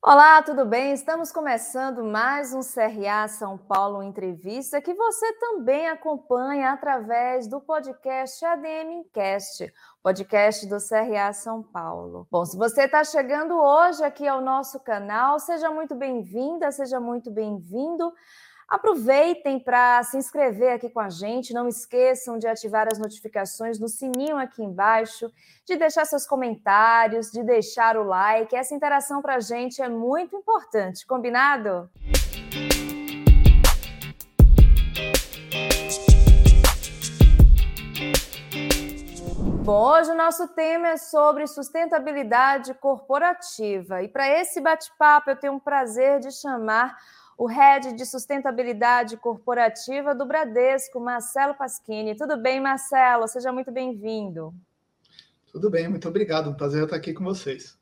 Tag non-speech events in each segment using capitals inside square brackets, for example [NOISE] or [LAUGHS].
Olá, tudo bem? Estamos começando mais um CRA São Paulo Entrevista que você também acompanha através do podcast ADM Cast, podcast do CRA São Paulo. Bom, se você está chegando hoje aqui ao nosso canal, seja muito bem-vinda, seja muito bem-vindo. Aproveitem para se inscrever aqui com a gente. Não esqueçam de ativar as notificações no sininho aqui embaixo, de deixar seus comentários, de deixar o like. Essa interação para a gente é muito importante, combinado? Bom, hoje o nosso tema é sobre sustentabilidade corporativa. E para esse bate-papo, eu tenho um prazer de chamar o Head de Sustentabilidade Corporativa do Bradesco, Marcelo Pasquini. Tudo bem, Marcelo? Seja muito bem-vindo. Tudo bem, muito obrigado. Um prazer estar aqui com vocês.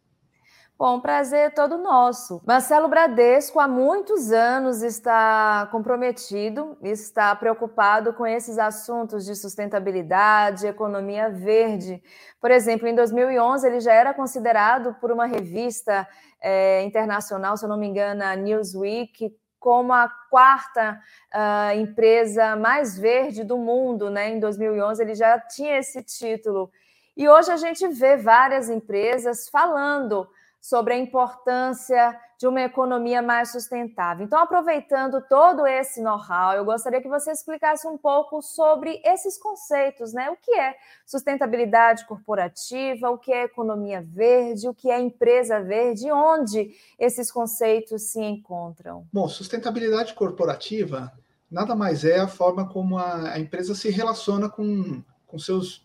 Bom, prazer é todo nosso. Marcelo Bradesco há muitos anos está comprometido, está preocupado com esses assuntos de sustentabilidade, economia verde. Por exemplo, em 2011 ele já era considerado por uma revista é, internacional, se eu não me engano, a Newsweek, como a quarta uh, empresa mais verde do mundo, né? Em 2011 ele já tinha esse título. E hoje a gente vê várias empresas falando sobre a importância de uma economia mais sustentável. Então, aproveitando todo esse know-how, eu gostaria que você explicasse um pouco sobre esses conceitos, né? O que é sustentabilidade corporativa, o que é economia verde, o que é empresa verde, onde esses conceitos se encontram? Bom, sustentabilidade corporativa nada mais é a forma como a, empresa se relaciona com, com seus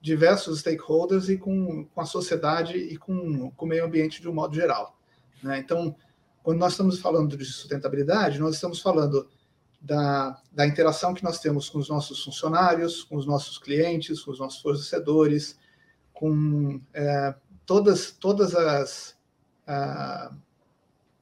diversos stakeholders e com, com a sociedade e com, com o meio ambiente de um modo geral. Né? Então, quando nós estamos falando de sustentabilidade, nós estamos falando da, da interação que nós temos com os nossos funcionários, com os nossos clientes, com os nossos fornecedores, com é, todas, todas as.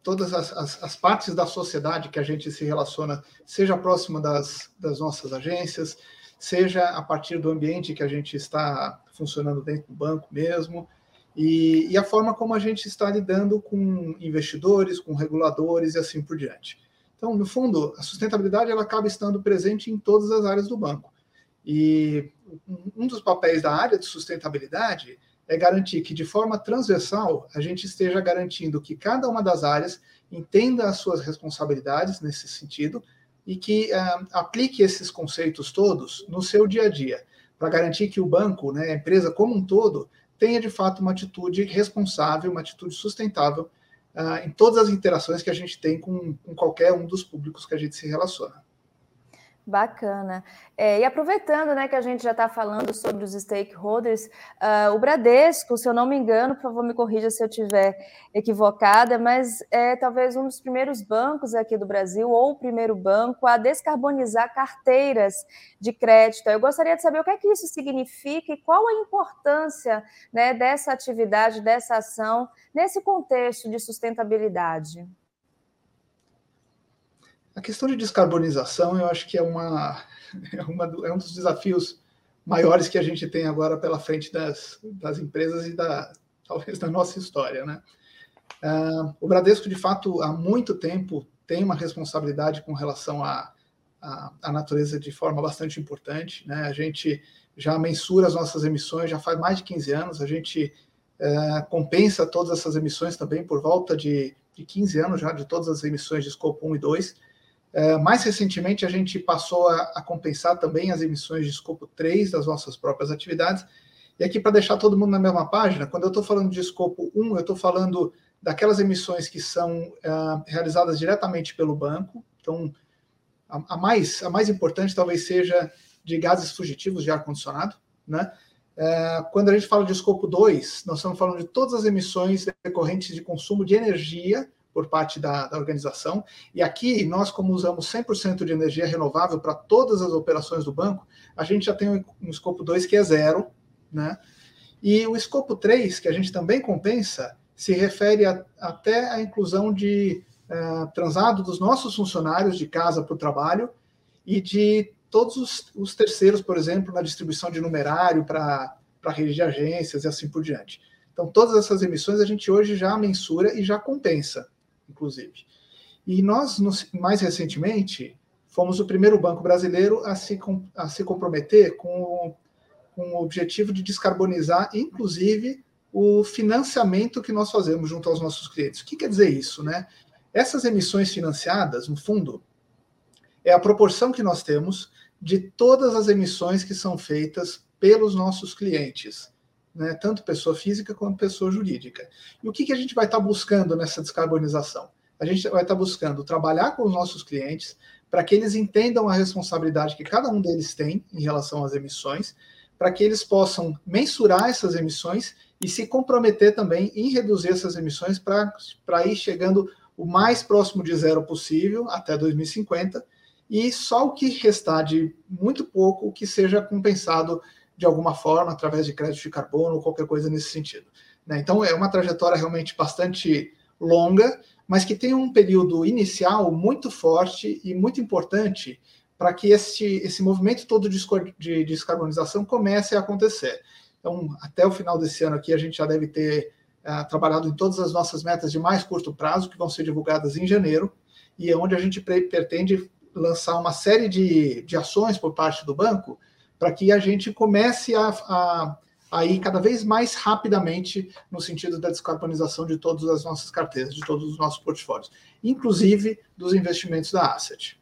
todas as, as, as, partes da sociedade que a gente se relaciona, seja próxima das, das nossas agências, seja a partir do ambiente que a gente está funcionando dentro do banco mesmo, e, e, a forma como a gente está lidando com investidores, com reguladores e assim por diante. Então, no fundo, a sustentabilidade ela acaba estando presente em todas as áreas do banco. E um dos papéis da área de sustentabilidade é garantir que, de forma transversal, a gente esteja garantindo que cada uma das áreas entenda as suas responsabilidades nesse sentido e que uh, aplique esses conceitos todos no seu dia a dia, para garantir que o banco, né, a empresa como um todo, tenha de fato uma atitude responsável, uma atitude sustentável uh, em todas as interações que a gente tem com, com qualquer um dos públicos que a gente se relaciona. Bacana. É, e aproveitando né, que a gente já está falando sobre os stakeholders, uh, o Bradesco, se eu não me engano, por favor me corrija se eu estiver equivocada, mas é talvez um dos primeiros bancos aqui do Brasil, ou o primeiro banco, a descarbonizar carteiras de crédito. Eu gostaria de saber o que é que isso significa e qual a importância né, dessa atividade, dessa ação, nesse contexto de sustentabilidade. A questão de descarbonização, eu acho que é, uma, [LAUGHS] é, uma, é um dos desafios maiores que a gente tem agora pela frente das, das empresas e da talvez da nossa história, né? Uh, o Bradesco, de fato, há muito tempo tem uma responsabilidade com relação à, à, natureza de forma bastante importante, né? A gente já mensura as nossas emissões já faz mais de 15 anos, a gente uh, compensa todas essas emissões também por volta de, de 15 anos já de todas as emissões de escopo 1 e 2, é, mais recentemente, a gente passou a, a, compensar também as emissões de escopo 3 das nossas próprias atividades. E aqui, para deixar todo mundo na mesma página, quando eu estou falando de escopo 1, eu estou falando daquelas emissões que são uh, realizadas diretamente pelo banco. Então, a, a, mais, a mais importante talvez seja de gases fugitivos de ar-condicionado. Né? Uh, quando a gente fala de escopo 2, nós estamos falando de todas as emissões decorrentes de consumo de energia por parte da, da organização. E aqui, nós, como usamos 100% de energia renovável para todas as operações do banco, a gente já tem um, um escopo 2 que é zero, né? E o escopo 3, que a gente também compensa, se refere a, até à inclusão de uh, transado dos nossos funcionários de casa para o trabalho e de todos os, os, terceiros, por exemplo, na distribuição de numerário para rede de agências e assim por diante. Então, todas essas emissões a gente hoje já mensura e já compensa, inclusive. E nós, mais recentemente, fomos o primeiro banco brasileiro a se, a se comprometer com, com o objetivo de descarbonizar, inclusive, o financiamento que nós fazemos junto aos nossos clientes. O que quer dizer isso, né? Essas emissões financiadas, no fundo, é a proporção que nós temos de todas as emissões que são feitas pelos nossos clientes, né? tanto pessoa física quanto pessoa jurídica. E o que, que a gente vai estar buscando nessa descarbonização? A gente vai estar buscando trabalhar com os nossos clientes para que eles entendam a responsabilidade que cada um deles tem em relação às emissões, para que eles possam mensurar essas emissões e se comprometer também em reduzir essas emissões para ir chegando o mais próximo de zero possível até 2050 e só o que restar de muito pouco que seja compensado de alguma forma através de crédito de carbono ou qualquer coisa nesse sentido. Né? Então é uma trajetória realmente bastante longa, mas que tem um período inicial muito forte e muito importante para que esse, esse movimento todo de descarbonização comece a acontecer. Então, até o final desse ano aqui, a gente já deve ter uh, trabalhado em todas as nossas metas de mais curto prazo, que vão ser divulgadas em janeiro, e é onde a gente pretende lançar uma série de, de ações por parte do banco para que a gente comece a, a, a, ir cada vez mais rapidamente no sentido da descarbonização de todas as nossas carteiras, de todos os nossos portfólios, inclusive dos investimentos da Asset.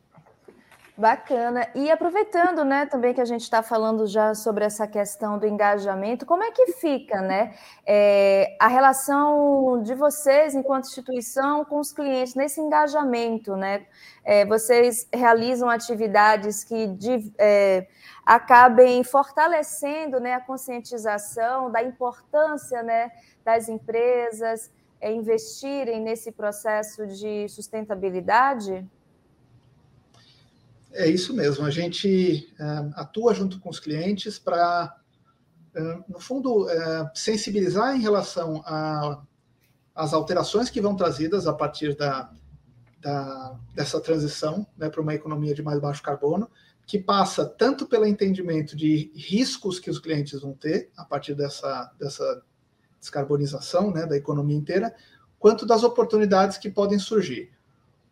Bacana. E aproveitando, né, também que a gente está falando já sobre essa questão do engajamento, como é que fica, né, é, a relação de vocês enquanto instituição com os clientes nesse engajamento, né? É, vocês realizam atividades que de, é, acabem fortalecendo, né, a conscientização da importância, né, das empresas investirem nesse processo de sustentabilidade? É isso mesmo. A gente uh, atua junto com os clientes para, uh, no fundo, uh, sensibilizar em relação às alterações que vão trazidas a partir da, da dessa transição né, para uma economia de mais baixo carbono, que passa tanto pelo entendimento de riscos que os clientes vão ter a partir dessa, dessa descarbonização né, da economia inteira, quanto das oportunidades que podem surgir.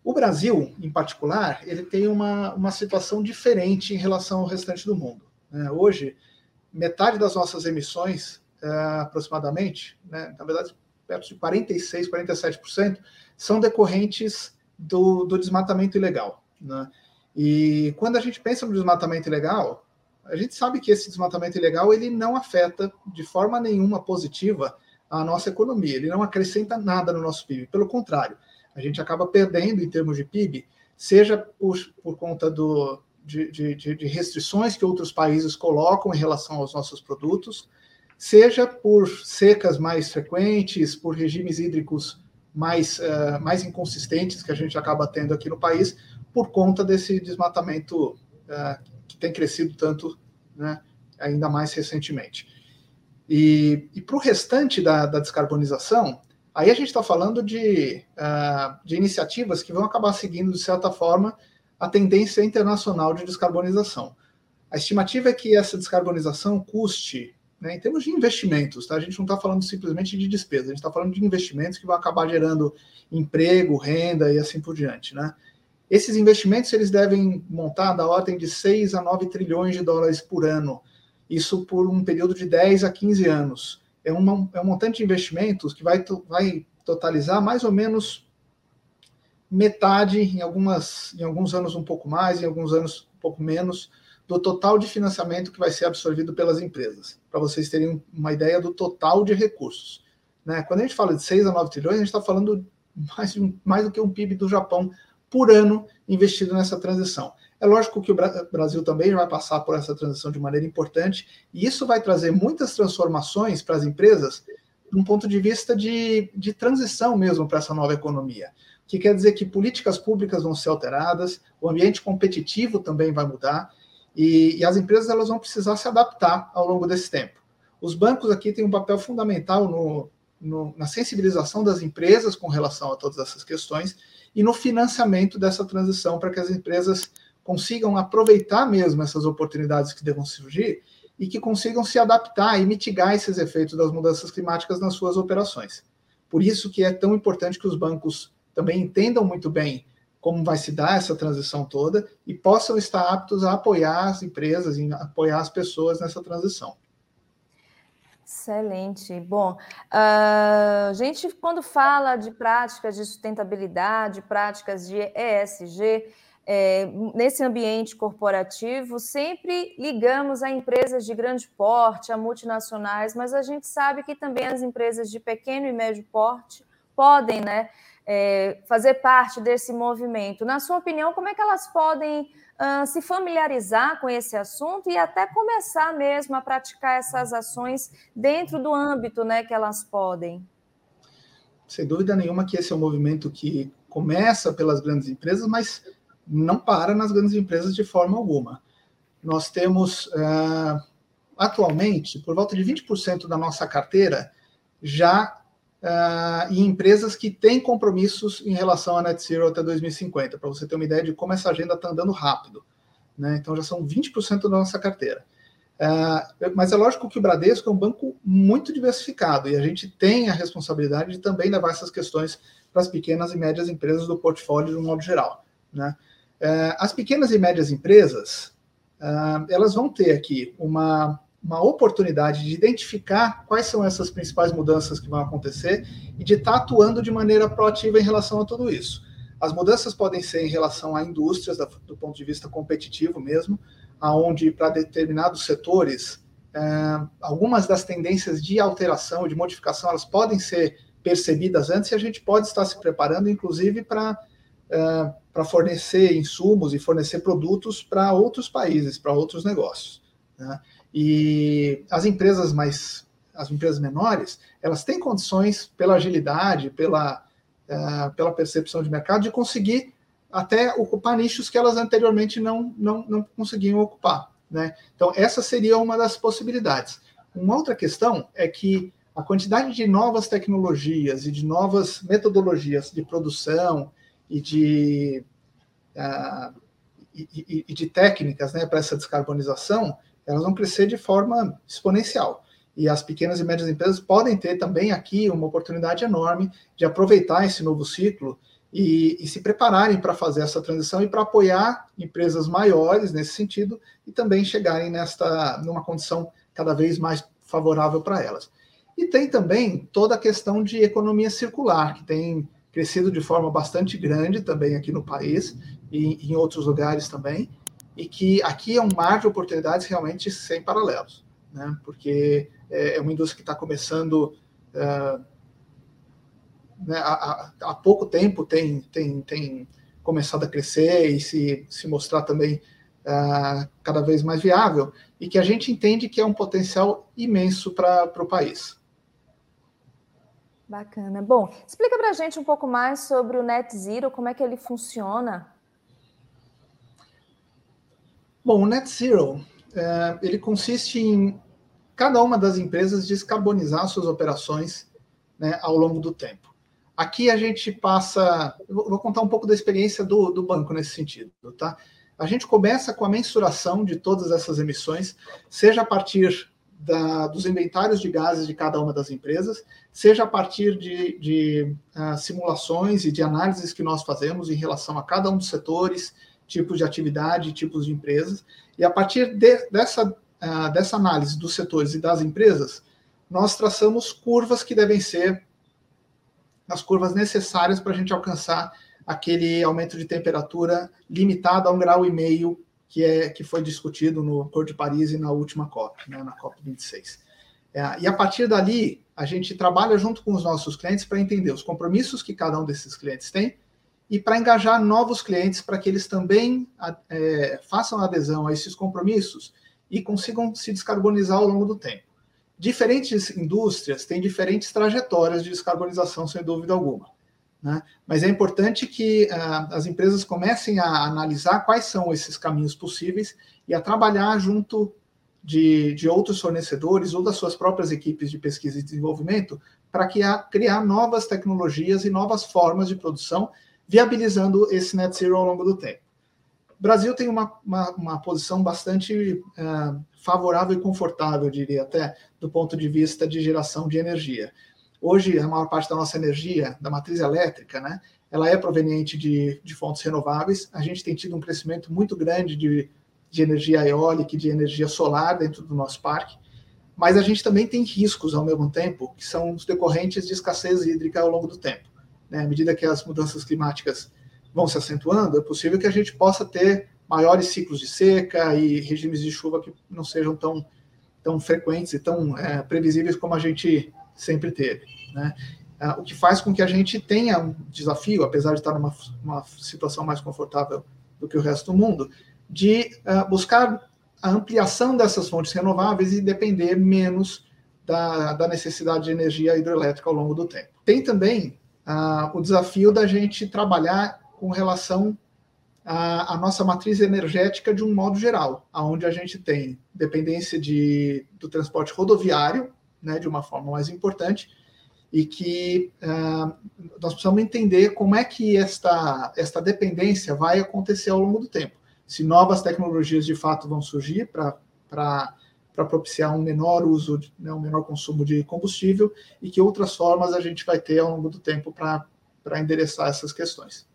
O Brasil, em particular, ele tem uma, uma situação diferente em relação ao restante do mundo. Né? Hoje, metade das nossas emissões, é, aproximadamente, né, na verdade, perto de 46%, 47%, são decorrentes do, do desmatamento ilegal. Né? E quando a gente pensa no desmatamento ilegal, a gente sabe que esse desmatamento ilegal ele não afeta de forma nenhuma positiva a nossa economia, ele não acrescenta nada no nosso PIB, pelo contrário, a gente acaba perdendo em termos de PIB, seja por, por conta do, de, de, de, restrições que outros países colocam em relação aos nossos produtos, seja por secas mais frequentes, por regimes hídricos mais, uh, mais inconsistentes que a gente acaba tendo aqui no país, por conta desse desmatamento uh, que tem crescido tanto, né, ainda mais recentemente. E, e para o restante da, da descarbonização, Aí a gente está falando de, uh, de iniciativas que vão acabar seguindo, de certa forma, a tendência internacional de descarbonização. A estimativa é que essa descarbonização custe, né, em termos de investimentos, tá? a gente não está falando simplesmente de despesa, a gente está falando de investimentos que vão acabar gerando emprego, renda e assim por diante. Né? Esses investimentos eles devem montar da ordem de 6 a 9 trilhões de dólares por ano, isso por um período de 10 a 15 anos é, uma, é um montante de investimentos que vai, vai totalizar mais ou menos metade, em, algumas, em alguns anos um pouco mais, em alguns anos um pouco menos, do total de financiamento que vai ser absorvido pelas empresas, para vocês terem uma ideia do total de recursos. Né? Quando a gente fala de 6 a 9 trilhões, a gente está falando mais, mais do que um PIB do Japão por ano investido nessa transição. É lógico que o Brasil também vai passar por essa transição de maneira importante, e isso vai trazer muitas transformações para as empresas, de um ponto de vista de, de transição mesmo para essa nova economia. O que quer dizer que políticas públicas vão ser alteradas, o ambiente competitivo também vai mudar, e, e as empresas elas vão precisar se adaptar ao longo desse tempo. Os bancos aqui têm um papel fundamental no, no, na sensibilização das empresas com relação a todas essas questões e no financiamento dessa transição para que as empresas consigam aproveitar mesmo essas oportunidades que devam surgir e que consigam se adaptar e mitigar esses efeitos das mudanças climáticas nas suas operações. Por isso que é tão importante que os bancos também entendam muito bem como vai se dar essa transição toda e possam estar aptos a apoiar as empresas, e apoiar as pessoas nessa transição. Excelente. Bom, a gente, quando fala de práticas de sustentabilidade, práticas de ESG, é, nesse ambiente corporativo, sempre ligamos a empresas de grande porte, a multinacionais, mas a gente sabe que também as empresas de pequeno e médio porte podem né, é, fazer parte desse movimento. Na sua opinião, como é que elas podem uh, se familiarizar com esse assunto e até começar mesmo a praticar essas ações dentro do âmbito né, que elas podem? Sem dúvida nenhuma que esse é um movimento que começa pelas grandes empresas, mas não para nas grandes empresas de forma alguma. Nós temos, uh, atualmente, por volta de 20% da nossa carteira já uh, em empresas que têm compromissos em relação a net zero até 2050, para você ter uma ideia de como essa agenda está andando rápido. Né? Então, já são 20% da nossa carteira. Uh, mas é lógico que o Bradesco é um banco muito diversificado e a gente tem a responsabilidade de também levar essas questões para as pequenas e médias empresas do portfólio de um modo geral. Né? Uh, as pequenas e médias empresas, uh, elas vão ter aqui uma uma oportunidade de identificar quais são essas principais mudanças que vão acontecer e de estar tá atuando de maneira proativa em relação a tudo isso. As mudanças podem ser em relação a indústrias, do ponto de vista competitivo mesmo, aonde para determinados setores, é, algumas das tendências de alteração, de modificação, elas podem ser percebidas antes e a gente pode estar se preparando, inclusive, para é, para fornecer insumos e fornecer produtos para outros países, para outros negócios. Né? E as empresas mais, as empresas menores, elas têm condições, pela agilidade, pela, uh, pela percepção de mercado, de conseguir até ocupar nichos que elas anteriormente não, não, não conseguiam ocupar. Né? Então, essa seria uma das possibilidades. Uma outra questão é que a quantidade de novas tecnologias e de novas metodologias de produção e de, uh, e, e, de técnicas né, para essa descarbonização elas vão crescer de forma exponencial. E as pequenas e médias empresas podem ter também aqui uma oportunidade enorme de aproveitar esse novo ciclo e, e se prepararem para fazer essa transição e para apoiar empresas maiores nesse sentido e também chegarem nesta numa condição cada vez mais favorável para elas. E tem também toda a questão de economia circular, que tem crescido de forma bastante grande também aqui no país e em outros lugares também e que aqui é um mar de oportunidades realmente sem paralelos, né? porque é, é uma indústria que está começando uh, né, há, há, pouco tempo tem, tem, tem começado a crescer e se, se mostrar também uh, cada vez mais viável, e que a gente entende que é um potencial imenso para o país. Bacana. Bom, explica para a gente um pouco mais sobre o Net Zero, como é que ele funciona. Bom, o Net Zero, é, ele consiste em cada uma das empresas descarbonizar suas operações né, ao longo do tempo. Aqui a gente passa, vou contar um pouco da experiência do, do banco nesse sentido, tá? A gente começa com a mensuração de todas essas emissões, seja a partir da, dos inventários de gases de cada uma das empresas, seja a partir de, de uh, simulações e de análises que nós fazemos em relação a cada um dos setores, tipos de atividade, tipos de empresas, e a partir de, dessa, uh, dessa análise dos setores e das empresas, nós traçamos curvas que devem ser as curvas necessárias para a gente alcançar aquele aumento de temperatura limitado a um grau e meio que, é, que foi discutido no Acordo de Paris e na última COP, né, na COP 26. É, e a partir dali, a gente trabalha junto com os nossos clientes para entender os compromissos que cada um desses clientes tem e para engajar novos clientes para que eles também é, façam adesão a esses compromissos e consigam se descarbonizar ao longo do tempo. Diferentes indústrias têm diferentes trajetórias de descarbonização, sem dúvida alguma. Né? Mas é importante que uh, as empresas comecem a analisar quais são esses caminhos possíveis e a trabalhar junto de, de outros fornecedores ou das suas próprias equipes de pesquisa e desenvolvimento para criar novas tecnologias e novas formas de produção viabilizando esse net zero ao longo do tempo. Brasil tem uma, uma, uma posição bastante uh, favorável e confortável, eu diria até, do ponto de vista de geração de energia. Hoje, a maior parte da nossa energia, da matriz elétrica, né, ela é proveniente de, de fontes renováveis. A gente tem tido um crescimento muito grande de, de energia eólica e de energia solar dentro do nosso parque, mas a gente também tem riscos ao mesmo tempo, que são os decorrentes de escassez hídrica ao longo do tempo. Né? À medida que as mudanças climáticas vão se acentuando, é possível que a gente possa ter maiores ciclos de seca e regimes de chuva que não sejam tão, tão frequentes e tão é, previsíveis como a gente sempre teve. Né? É, o que faz com que a gente tenha um desafio, apesar de estar numa uma situação mais confortável do que o resto do mundo, de uh, buscar a ampliação dessas fontes renováveis e depender menos da, da necessidade de energia hidroelétrica ao longo do tempo. Tem também uh, o desafio da gente trabalhar com relação à, à, nossa matriz energética de um modo geral, aonde a gente tem dependência de, do transporte rodoviário, né, de uma forma mais importante, e que uh, nós precisamos entender como é que esta, esta dependência vai acontecer ao longo do tempo. Se novas tecnologias de fato vão surgir para propiciar um menor uso, né, um menor consumo de combustível, e que outras formas a gente vai ter ao longo do tempo para endereçar essas questões.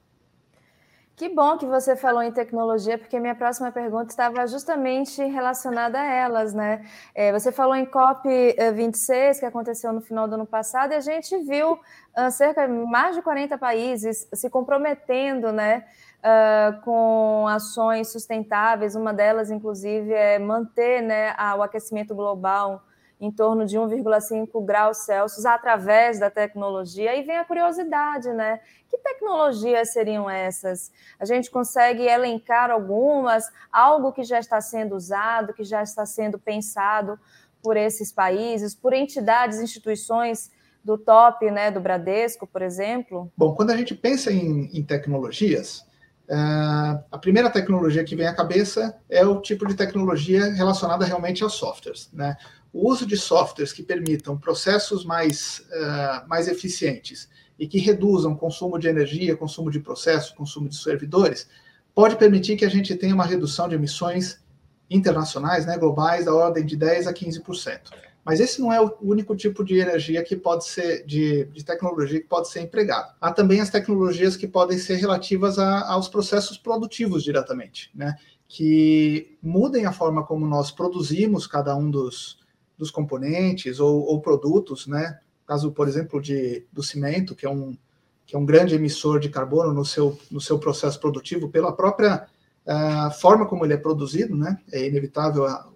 Que bom que você falou em tecnologia, porque minha próxima pergunta estava justamente relacionada a elas, né? É, você falou em COP26, que aconteceu no final do ano passado, e a gente viu uh, cerca de mais de 40 países se comprometendo, né? Uh, com ações sustentáveis, uma delas, inclusive, é manter né, o aquecimento global em torno de 1,5 graus Celsius através da tecnologia. Aí vem a curiosidade, né? Que tecnologias seriam essas? A gente consegue elencar algumas, algo que já está sendo usado, que já está sendo pensado por esses países, por entidades, instituições do top, né, do Bradesco, por exemplo? Bom, quando a gente pensa em, em tecnologias, Uh, a primeira tecnologia que vem à cabeça é o tipo de tecnologia relacionada realmente aos softwares. Né? O uso de softwares que permitam processos mais, uh, mais eficientes e que reduzam consumo de energia, consumo de processo, consumo de servidores, pode permitir que a gente tenha uma redução de emissões internacionais, né, globais, da ordem de 10% a 15%. Mas esse não é o único tipo de energia que pode ser, de, de tecnologia que pode ser empregado. Há também as tecnologias que podem ser relativas a, aos processos produtivos diretamente, né? que mudem a forma como nós produzimos cada um dos, dos componentes ou, ou produtos, né? Caso, por exemplo, de, do cimento, que é um, que é um grande emissor de carbono no seu, no seu processo produtivo, pela própria uh, forma como ele é produzido, né? É inevitável a,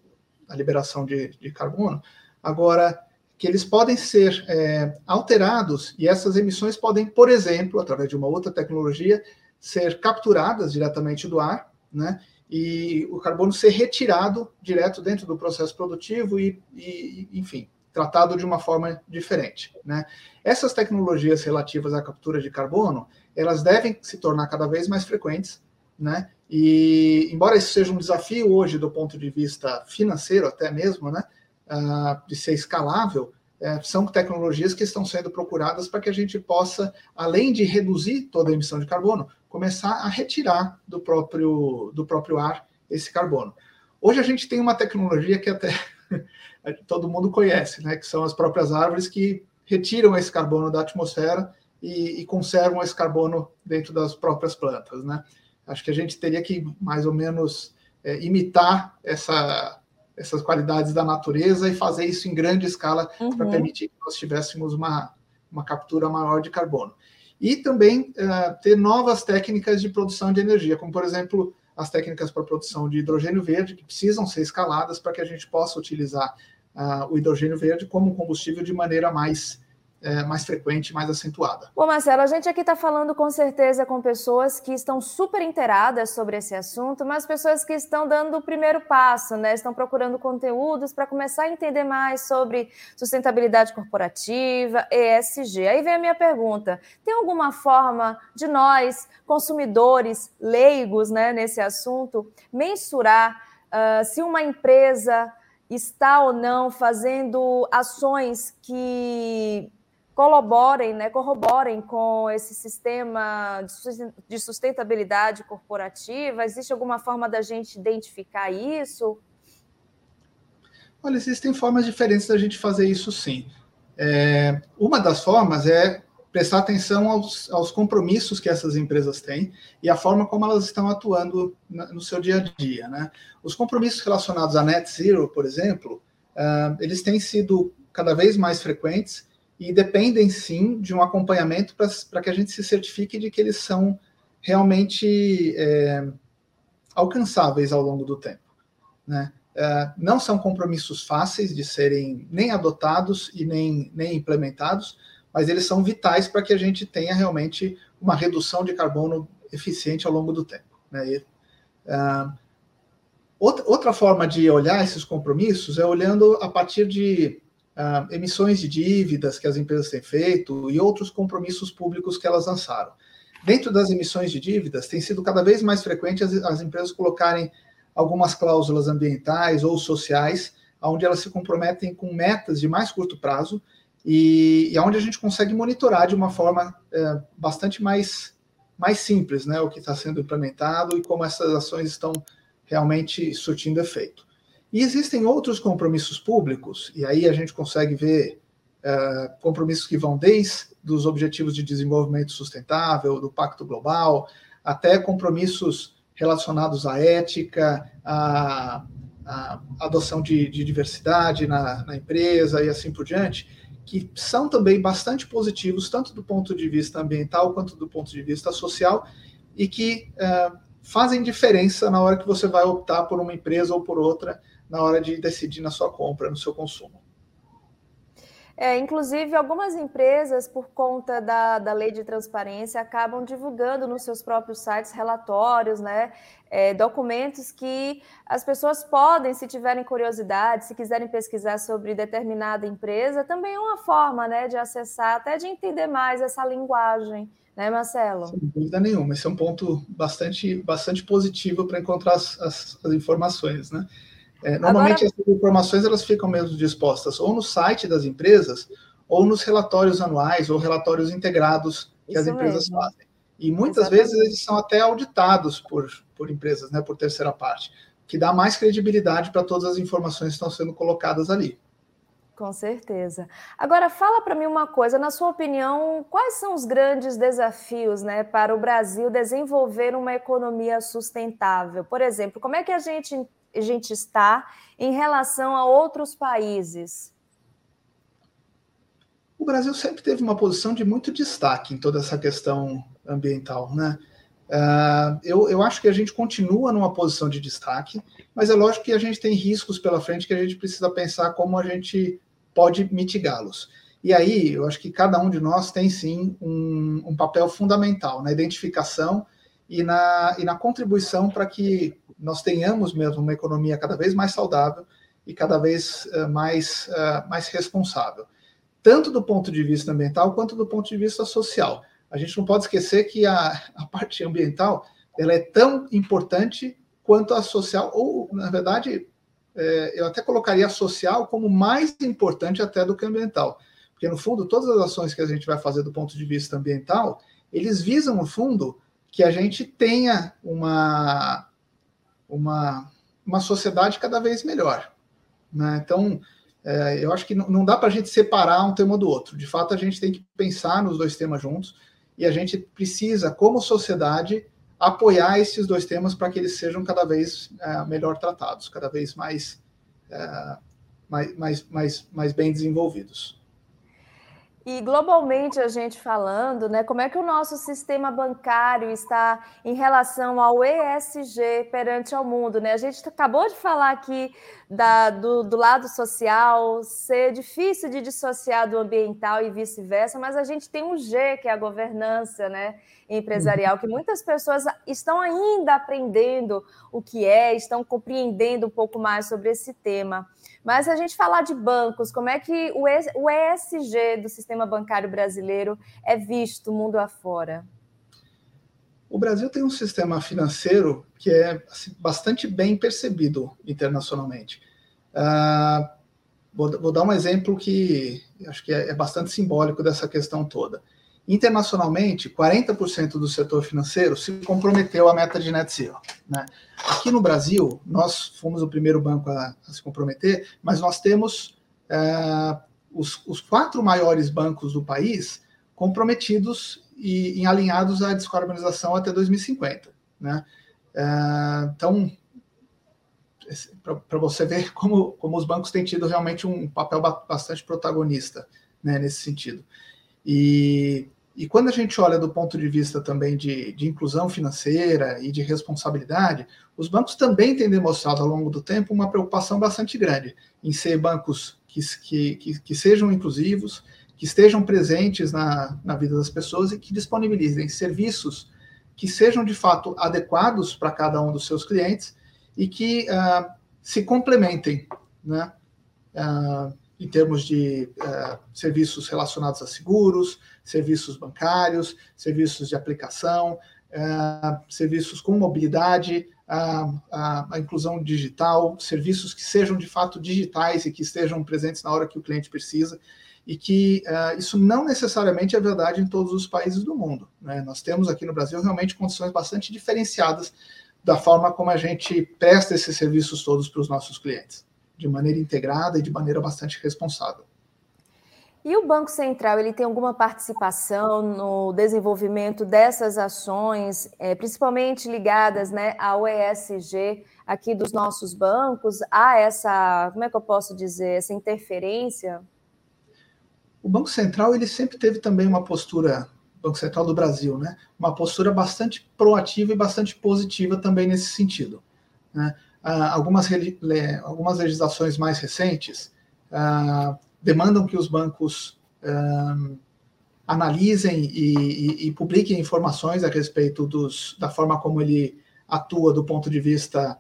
a liberação de, de carbono. Agora, que eles podem ser é, alterados e essas emissões podem, por exemplo, através de uma outra tecnologia, ser capturadas diretamente do ar, né? E o carbono ser retirado direto dentro do processo produtivo e, e enfim, tratado de uma forma diferente, né? Essas tecnologias relativas à captura de carbono, elas devem se tornar cada vez mais frequentes, né? E embora isso seja um desafio hoje do ponto de vista financeiro até mesmo, né? uh, de ser escalável, é, são tecnologias que estão sendo procuradas para que a gente possa, além de reduzir toda a emissão de carbono, começar a retirar do próprio, do próprio ar esse carbono. Hoje a gente tem uma tecnologia que até [LAUGHS] todo mundo conhece, né, que são as próprias árvores que retiram esse carbono da atmosfera e, e conservam esse carbono dentro das próprias plantas. Né? Acho que a gente teria que mais ou menos é, imitar essa essas qualidades da natureza e fazer isso em grande escala uhum. para permitir que nós tivéssemos uma, uma captura maior de carbono. E também uh, ter novas técnicas de produção de energia, como, por exemplo, as técnicas para produção de hidrogênio verde, que precisam ser escaladas para que a gente possa utilizar uh, o hidrogênio verde como combustível de maneira mais é, mais frequente, mais acentuada. Bom, Marcelo, a gente aqui está falando com certeza com pessoas que estão super inteiradas sobre esse assunto, mas pessoas que estão dando o primeiro passo, né? Estão procurando conteúdos para começar a entender mais sobre sustentabilidade corporativa, ESG. Aí vem a minha pergunta: tem alguma forma de nós, consumidores leigos, né, nesse assunto, mensurar uh, se uma empresa está ou não fazendo ações que colaborem, né, corroborem com esse sistema de sustentabilidade corporativa? Existe alguma forma da gente identificar isso? Olha, existem formas diferentes da gente fazer isso sim. É, uma das formas é prestar atenção aos, aos, compromissos que essas empresas têm e a forma como elas estão atuando no seu dia a dia. Né? Os compromissos relacionados a net zero, por exemplo, uh, eles têm sido cada vez mais frequentes e dependem sim de um acompanhamento para que a gente se certifique de que eles são realmente é, alcançáveis ao longo do tempo. Né? É, não são compromissos fáceis de serem nem adotados e nem, nem implementados, mas eles são vitais para que a gente tenha realmente uma redução de carbono eficiente ao longo do tempo. Né? E, uh, outra, outra forma de olhar esses compromissos é olhando a partir de uh, emissões de dívidas que as empresas têm feito e outros compromissos públicos que elas lançaram. Dentro das emissões de dívidas, tem sido cada vez mais frequente as, as empresas colocarem algumas cláusulas ambientais ou sociais, onde elas se comprometem com metas de mais curto prazo e, e onde a gente consegue monitorar de uma forma é, bastante mais, mais simples né, o que está sendo implementado e como essas ações estão realmente surtindo efeito. E existem outros compromissos públicos, e aí a gente consegue ver é, compromissos que vão desde os Objetivos de Desenvolvimento Sustentável, do Pacto Global, até compromissos relacionados à ética, à, à adoção de, de diversidade na, na, empresa e assim por diante, que são também bastante positivos, tanto do ponto de vista ambiental quanto do ponto de vista social, e que uh, fazem diferença na hora que você vai optar por uma empresa ou por outra, na hora de decidir na sua compra, no seu consumo. É, inclusive, algumas empresas, por conta da, da lei de transparência, acabam divulgando nos seus próprios sites relatórios, né, é, documentos que as pessoas podem, se tiverem curiosidade, se quiserem pesquisar sobre determinada empresa, também é uma forma né, de acessar, até de entender mais essa linguagem, né, Marcelo? Sem dúvida nenhuma, esse é um ponto bastante, bastante positivo para encontrar as, as, as informações, né? É, normalmente Agora... essas informações elas ficam mesmo dispostas ou no site das empresas ou nos relatórios anuais ou relatórios integrados que Isso as empresas mesmo. fazem. E muitas Exatamente. vezes eles são até auditados por, por empresas, né, por terceira parte, que dá mais credibilidade para todas as informações que estão sendo colocadas ali. Com certeza. Agora, fala para mim uma coisa, na sua opinião, quais são os grandes desafios né, para o Brasil desenvolver uma economia sustentável? Por exemplo, como é que a gente a gente está em relação a outros países? O Brasil sempre teve uma posição de muito destaque em toda essa questão ambiental, né? Uh, eu, eu acho que a gente continua numa posição de destaque, mas é lógico que a gente tem riscos pela frente que a gente precisa pensar como a gente pode mitigá-los. E aí, eu acho que cada um de nós tem sim um, um papel fundamental na identificação e na, e na contribuição para que nós tenhamos mesmo uma economia cada vez mais saudável e cada vez uh, mais, uh, mais responsável, tanto do ponto de vista ambiental quanto do ponto de vista social. A gente não pode esquecer que a, [LAUGHS] a parte ambiental ela é tão importante quanto a social, ou, na verdade, é, eu até colocaria a social como mais importante até do que ambiental. Porque, no fundo, todas as ações que a gente vai fazer do ponto de vista ambiental, eles visam, no fundo, que a gente tenha uma, uma, uma sociedade cada vez melhor. Né? Então, é, eu acho que não, dá para a gente separar um tema do outro. De fato, a gente tem que pensar nos dois temas juntos e a gente precisa, como sociedade, apoiar esses dois temas para que eles sejam cada vez é, melhor tratados, cada vez mais, é, mais, mais, mais, mais bem desenvolvidos. E globalmente a gente falando, né, como é que o nosso sistema bancário está em relação ao ESG perante ao mundo, né? A gente acabou de falar aqui da, do, do lado social ser difícil de dissociar do ambiental e vice-versa, mas a gente tem um G que é a governança, né, empresarial, que muitas pessoas estão ainda aprendendo o que é, estão compreendendo um pouco mais sobre esse tema. Mas a gente falar de bancos, como é que o ESG do sistema bancário brasileiro é visto mundo afora? O Brasil tem um sistema financeiro que é assim, bastante bem percebido internacionalmente. Uh, vou, vou, dar um exemplo que acho que é, é bastante simbólico dessa questão toda. Internacionalmente, 40% do setor financeiro se comprometeu à meta de net zero. Né? Aqui no Brasil, nós fomos o primeiro banco a, a se comprometer, mas nós temos é, os, os, quatro maiores bancos do país comprometidos e, e alinhados à descarbonização até 2050. Né? É, então, para você ver [LAUGHS] como, como os bancos têm tido realmente um papel bastante protagonista né, nesse sentido. E, e quando a gente olha do ponto de vista também de, de inclusão financeira e de responsabilidade, os bancos também têm demonstrado ao longo do tempo uma preocupação bastante grande em ser bancos que, que, que, que sejam inclusivos, que estejam presentes na, na vida das pessoas e que disponibilizem serviços que sejam de fato adequados para cada um dos seus clientes e que uh, se complementem, né? Uh, em termos de uh, serviços relacionados a seguros, serviços bancários, serviços de aplicação, uh, serviços com mobilidade, a, a, inclusão digital, serviços que sejam de fato digitais e que estejam presentes na hora que o cliente precisa, e que uh, isso não necessariamente é verdade em todos os países do mundo. Né? Nós temos aqui no Brasil realmente condições bastante diferenciadas da forma como a gente presta esses serviços todos para os nossos clientes de maneira integrada e de maneira bastante responsável. E o Banco Central ele tem alguma participação no desenvolvimento dessas ações, é, principalmente ligadas né, ao ESG aqui dos nossos bancos? Há essa, como é que eu posso dizer, essa interferência? O Banco Central ele sempre teve também uma postura, Banco Central do Brasil, né, uma postura bastante proativa e bastante positiva também nesse sentido. Né? Ah, algumas, algumas legislações mais recentes ah, demandam que os bancos ah, analisem e, e, e, publiquem informações a respeito dos, da forma como ele atua do ponto de vista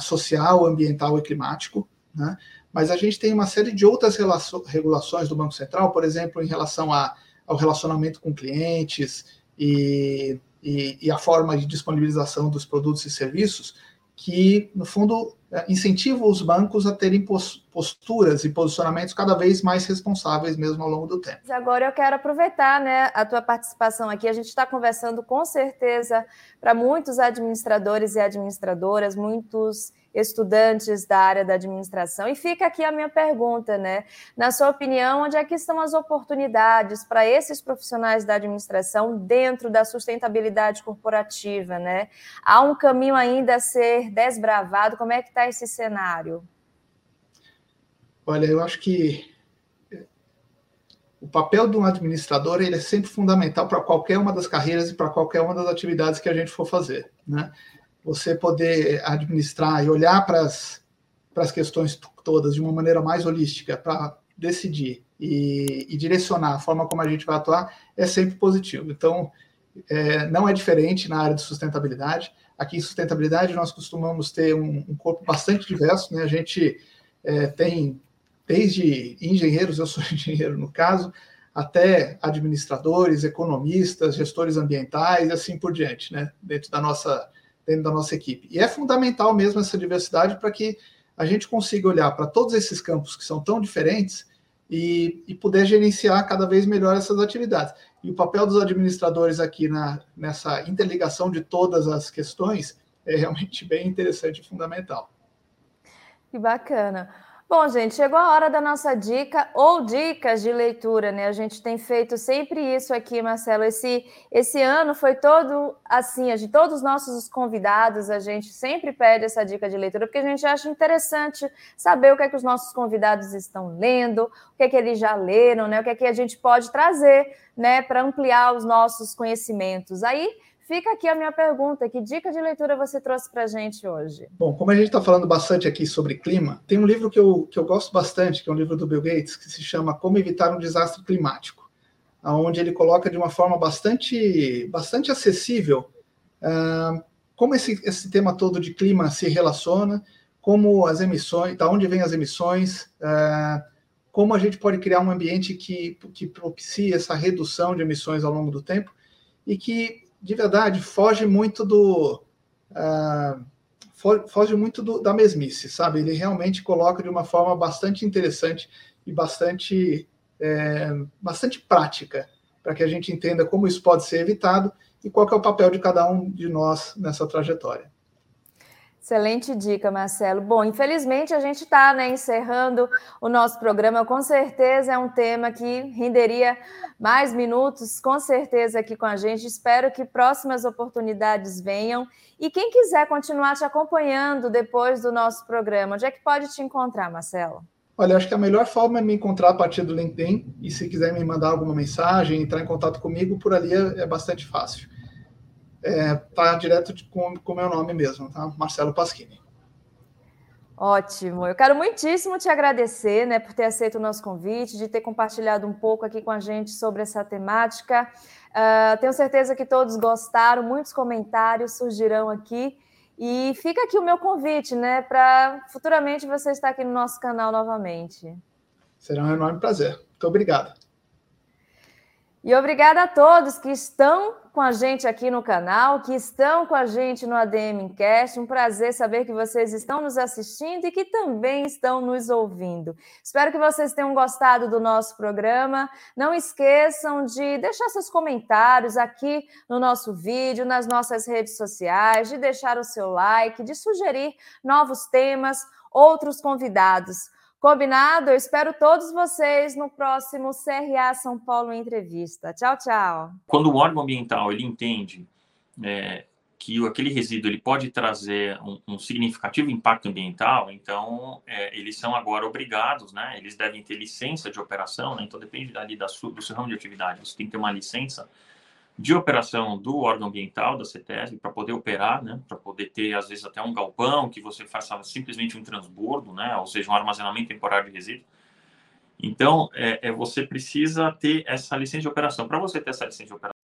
social, ambiental e climático. Né? Mas a gente tem uma série de outras regulações do Banco Central, por exemplo, em relação a, ao relacionamento com clientes e, e, a forma de disponibilização dos produtos e serviços, que, no fundo, é, incentiva os bancos a terem posturas e posicionamentos cada vez mais responsáveis mesmo ao longo do tempo. Agora eu quero aproveitar né, a tua participação aqui. A gente está conversando com certeza para muitos administradores e administradoras, muitos estudantes da área da administração. E fica aqui a minha pergunta, né? Na sua opinião, onde é que estão as oportunidades para esses profissionais da administração dentro da sustentabilidade corporativa, né? Há um caminho ainda a ser desbravado. Como é que está esse cenário? Olha, eu acho que o papel de um administrador ele é sempre fundamental para qualquer uma das carreiras e para qualquer uma das atividades que a gente for fazer, né? Você poder administrar e olhar para as, questões todas de uma maneira mais holística para decidir e, e, direcionar a forma como a gente vai atuar é sempre positivo. Então, é, não é diferente na área de sustentabilidade. Aqui em sustentabilidade nós costumamos ter um, um corpo bastante diverso, né? A gente é, tem desde engenheiros, eu sou [LAUGHS] engenheiro no caso, até administradores, economistas, gestores ambientais e assim por diante, né? Dentro da nossa dentro da nossa equipe. E é fundamental mesmo essa diversidade para que a gente consiga olhar para todos esses campos que são tão diferentes e, e, poder gerenciar cada vez melhor essas atividades. E o papel dos administradores aqui na, nessa interligação de todas as questões é realmente bem interessante e fundamental. Que bacana. Bom, gente, chegou a hora da nossa dica ou dicas de leitura, né? A gente tem feito sempre isso aqui, Marcelo. Esse, esse ano foi todo assim, de todos os nossos convidados, a gente sempre pede essa dica de leitura, porque a gente acha interessante saber o que é que os nossos convidados estão lendo, o que é que eles já leram, né? O que é que a gente pode trazer, né, para ampliar os nossos conhecimentos. Aí Fica aqui a minha pergunta: que dica de leitura você trouxe para a gente hoje? Bom, como a gente está falando bastante aqui sobre clima, tem um livro que eu, que eu gosto bastante, que é um livro do Bill Gates, que se chama Como Evitar um Desastre Climático, onde ele coloca de uma forma bastante, bastante acessível uh, como esse, esse tema todo de clima se relaciona, como as emissões, da onde vêm as emissões, uh, como a gente pode criar um ambiente que, que propicie essa redução de emissões ao longo do tempo e que de verdade, foge muito do. Uh, foge muito do, da mesmice, sabe? Ele realmente coloca de uma forma bastante interessante e bastante, é, bastante prática, para que a gente entenda como isso pode ser evitado e qual é o papel de cada um de nós nessa trajetória. Excelente dica, Marcelo. Bom, infelizmente a gente está né, encerrando o nosso programa. Com certeza é um tema que renderia mais minutos, com certeza, aqui com a gente. Espero que próximas oportunidades venham. E quem quiser continuar te acompanhando depois do nosso programa, onde é que pode te encontrar, Marcelo? Olha, acho que a melhor forma é me encontrar a partir do LinkedIn. E se quiser me mandar alguma mensagem, entrar em contato comigo, por ali é, é bastante fácil é, tá direto de, com o meu nome mesmo, tá? Marcelo Pasquini. Ótimo. Eu quero muitíssimo te agradecer, né, por ter aceito o nosso convite, de ter compartilhado um pouco aqui com a gente sobre essa temática. Uh, tenho certeza que todos gostaram, muitos comentários surgirão aqui. E fica aqui o meu convite, né, para futuramente você estar aqui no nosso canal novamente. Será um enorme prazer. Muito obrigado. E obrigada a todos que estão com a gente aqui no canal, que estão com a gente no ADM Cast. Um prazer saber que vocês estão nos assistindo e que também estão nos ouvindo. Espero que vocês tenham gostado do nosso programa. Não esqueçam de deixar seus comentários aqui no nosso vídeo, nas nossas redes sociais, de deixar o seu like, de sugerir novos temas, outros convidados. Combinado? Eu espero todos vocês no próximo CRA São Paulo Entrevista. Tchau, tchau. Quando o órgão ambiental ele entende é, que aquele resíduo ele pode trazer um, um significativo impacto ambiental, então é, eles são agora obrigados, né? Eles devem ter licença de operação, né? Então depende ali da sua, do seu ramo de atividade. Você tem que ter uma licença de operação do órgão ambiental da CETESB para poder operar, né, para poder ter às vezes até um galpão que você faça simplesmente um transbordo, né, ou seja, um armazenamento temporário de resíduos. Então, é, é, você precisa ter essa licença de operação. Para você ter essa licença de operação